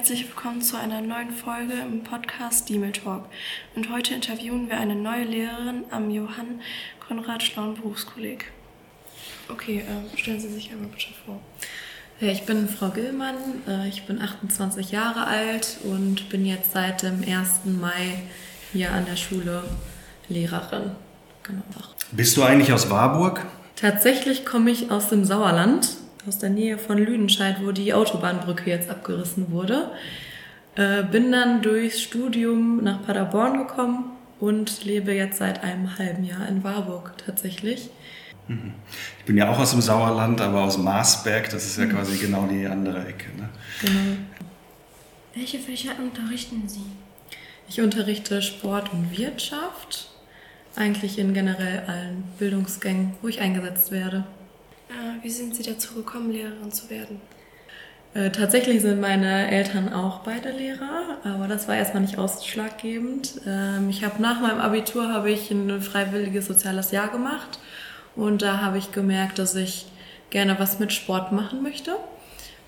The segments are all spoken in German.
Herzlich willkommen zu einer neuen Folge im Podcast Diemel Talk. Und heute interviewen wir eine neue Lehrerin am Johann Konrad Schlauen Berufskolleg. Okay, äh, stellen Sie sich einmal bitte vor. Ja, ich bin Frau Gillmann, äh, ich bin 28 Jahre alt und bin jetzt seit dem 1. Mai hier an der Schule Lehrerin. Genau. Bist du eigentlich aus Warburg? Tatsächlich komme ich aus dem Sauerland, aus der Nähe von Lüdenscheid, wo die Autobahnbrücke jetzt abgerissen wurde. Äh, bin dann durchs Studium nach Paderborn gekommen und lebe jetzt seit einem halben Jahr in Warburg tatsächlich. Mhm. Ich bin ja auch aus dem Sauerland, aber aus Marsberg, das ist ja mhm. quasi genau die andere Ecke. Ne? Genau. Welche Fächer unterrichten Sie? Ich unterrichte Sport und Wirtschaft, eigentlich in generell allen Bildungsgängen, wo ich eingesetzt werde. Äh, wie sind Sie dazu gekommen, Lehrerin zu werden? Äh, tatsächlich sind meine Eltern auch beide Lehrer, aber das war erstmal nicht ausschlaggebend. Ähm, ich habe nach meinem Abitur habe ich ein freiwilliges soziales Jahr gemacht und da habe ich gemerkt, dass ich gerne was mit Sport machen möchte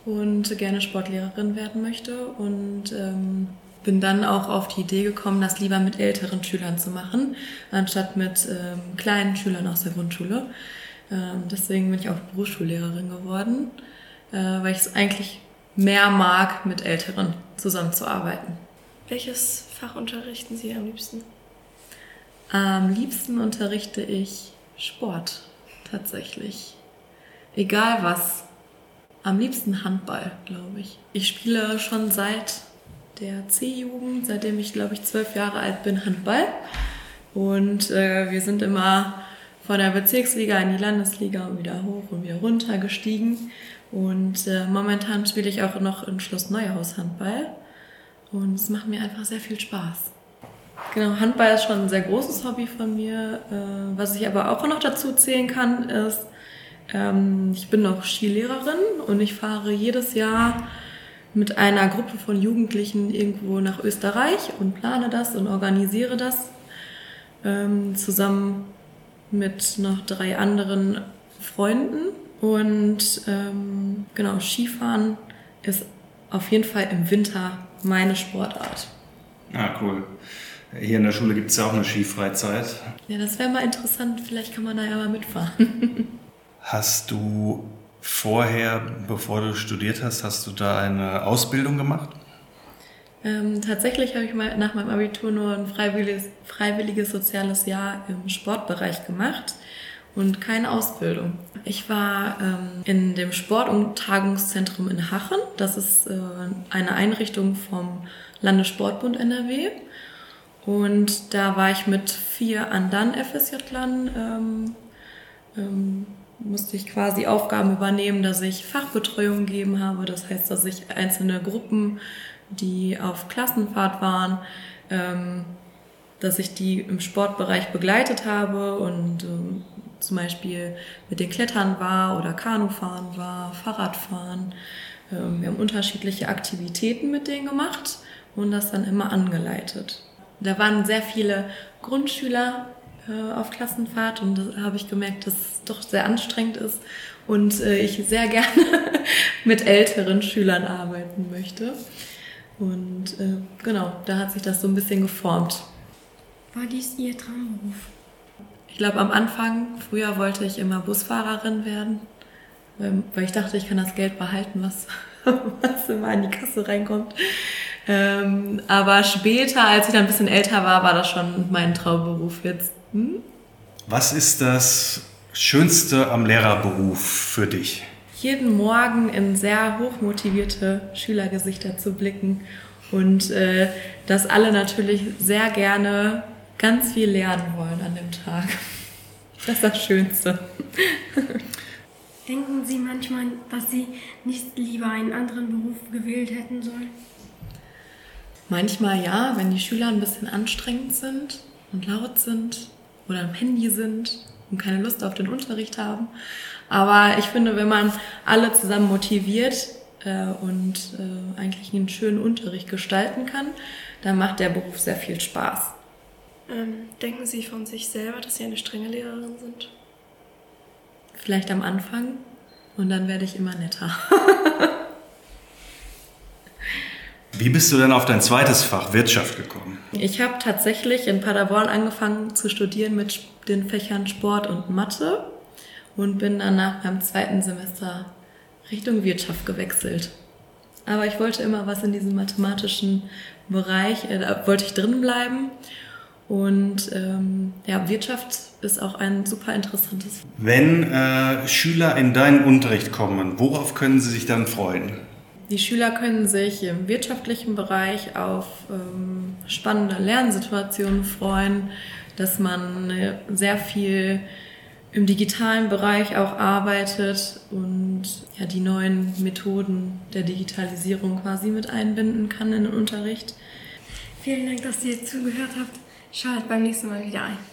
und gerne Sportlehrerin werden möchte und ähm, bin dann auch auf die Idee gekommen, das lieber mit älteren Schülern zu machen, anstatt mit ähm, kleinen Schülern aus der Grundschule. Ähm, deswegen bin ich auch Berufsschullehrerin geworden, äh, weil ich es eigentlich mehr mag, mit Älteren zusammenzuarbeiten. Welches Fach unterrichten Sie am liebsten? Am liebsten unterrichte ich Sport tatsächlich. Egal was. Am liebsten Handball, glaube ich. Ich spiele schon seit der C-Jugend, seitdem ich, glaube ich, zwölf Jahre alt bin, Handball. Und äh, wir sind immer von der Bezirksliga in die Landesliga und wieder hoch und wieder runter gestiegen. Und äh, momentan spiele ich auch noch in Schloss Neuhaus Handball. Und es macht mir einfach sehr viel Spaß. Genau, Handball ist schon ein sehr großes Hobby von mir. Äh, was ich aber auch noch dazu zählen kann, ist, ähm, ich bin noch Skilehrerin und ich fahre jedes Jahr mit einer Gruppe von Jugendlichen irgendwo nach Österreich und plane das und organisiere das ähm, zusammen mit noch drei anderen Freunden. Und ähm, genau, Skifahren ist auf jeden Fall im Winter meine Sportart. Ah, cool. Hier in der Schule gibt es ja auch eine Skifreizeit. Ja, das wäre mal interessant. Vielleicht kann man da ja mal mitfahren. Hast du vorher, bevor du studiert hast, hast du da eine Ausbildung gemacht? Ähm, tatsächlich habe ich mal nach meinem Abitur nur ein freiwilliges, freiwilliges soziales Jahr im Sportbereich gemacht und keine Ausbildung. Ich war ähm, in dem Sport- und Tagungszentrum in Hachen. Das ist äh, eine Einrichtung vom Landessportbund NRW. Und da war ich mit vier anderen FSJ-Lern ähm, ähm, musste ich quasi Aufgaben übernehmen, dass ich Fachbetreuung gegeben habe. Das heißt, dass ich einzelne Gruppen, die auf Klassenfahrt waren, ähm, dass ich die im Sportbereich begleitet habe und ähm, zum Beispiel mit den Klettern war oder Kanufahren war, Fahrradfahren. Ähm, wir haben unterschiedliche Aktivitäten mit denen gemacht und das dann immer angeleitet. Da waren sehr viele Grundschüler äh, auf Klassenfahrt und da habe ich gemerkt, dass es doch sehr anstrengend ist und äh, ich sehr gerne mit älteren Schülern arbeiten möchte. Und äh, genau, da hat sich das so ein bisschen geformt. War dies Ihr Traumberuf? Ich glaube, am Anfang, früher wollte ich immer Busfahrerin werden, weil ich dachte, ich kann das Geld behalten, was, was immer in die Kasse reinkommt. Ähm, aber später, als ich dann ein bisschen älter war, war das schon mein Traumberuf jetzt. Hm? Was ist das Schönste am Lehrerberuf für dich? Jeden Morgen in sehr hochmotivierte Schülergesichter zu blicken und äh, dass alle natürlich sehr gerne ganz viel lernen wollen an dem Tag. Das ist das Schönste. Denken Sie manchmal, dass Sie nicht lieber einen anderen Beruf gewählt hätten sollen? Manchmal ja, wenn die Schüler ein bisschen anstrengend sind und laut sind oder am Handy sind und keine Lust auf den Unterricht haben. Aber ich finde, wenn man alle zusammen motiviert äh, und äh, eigentlich einen schönen Unterricht gestalten kann, dann macht der Beruf sehr viel Spaß. Ähm, denken Sie von sich selber, dass Sie eine strenge Lehrerin sind? Vielleicht am Anfang und dann werde ich immer netter. Wie bist du denn auf dein zweites Fach Wirtschaft gekommen? Ich habe tatsächlich in Paderborn angefangen zu studieren mit den Fächern Sport und Mathe und bin dann nach meinem zweiten Semester Richtung Wirtschaft gewechselt. Aber ich wollte immer was in diesem mathematischen Bereich, äh, da wollte ich drin bleiben. Und ähm, ja, Wirtschaft ist auch ein super interessantes. Wenn äh, Schüler in deinen Unterricht kommen, worauf können sie sich dann freuen? Die Schüler können sich im wirtschaftlichen Bereich auf ähm, spannende Lernsituationen freuen, dass man äh, sehr viel im digitalen Bereich auch arbeitet und ja, die neuen Methoden der Digitalisierung quasi mit einbinden kann in den Unterricht. Vielen Dank, dass ihr zugehört habt. Schaut beim nächsten Mal wieder ein.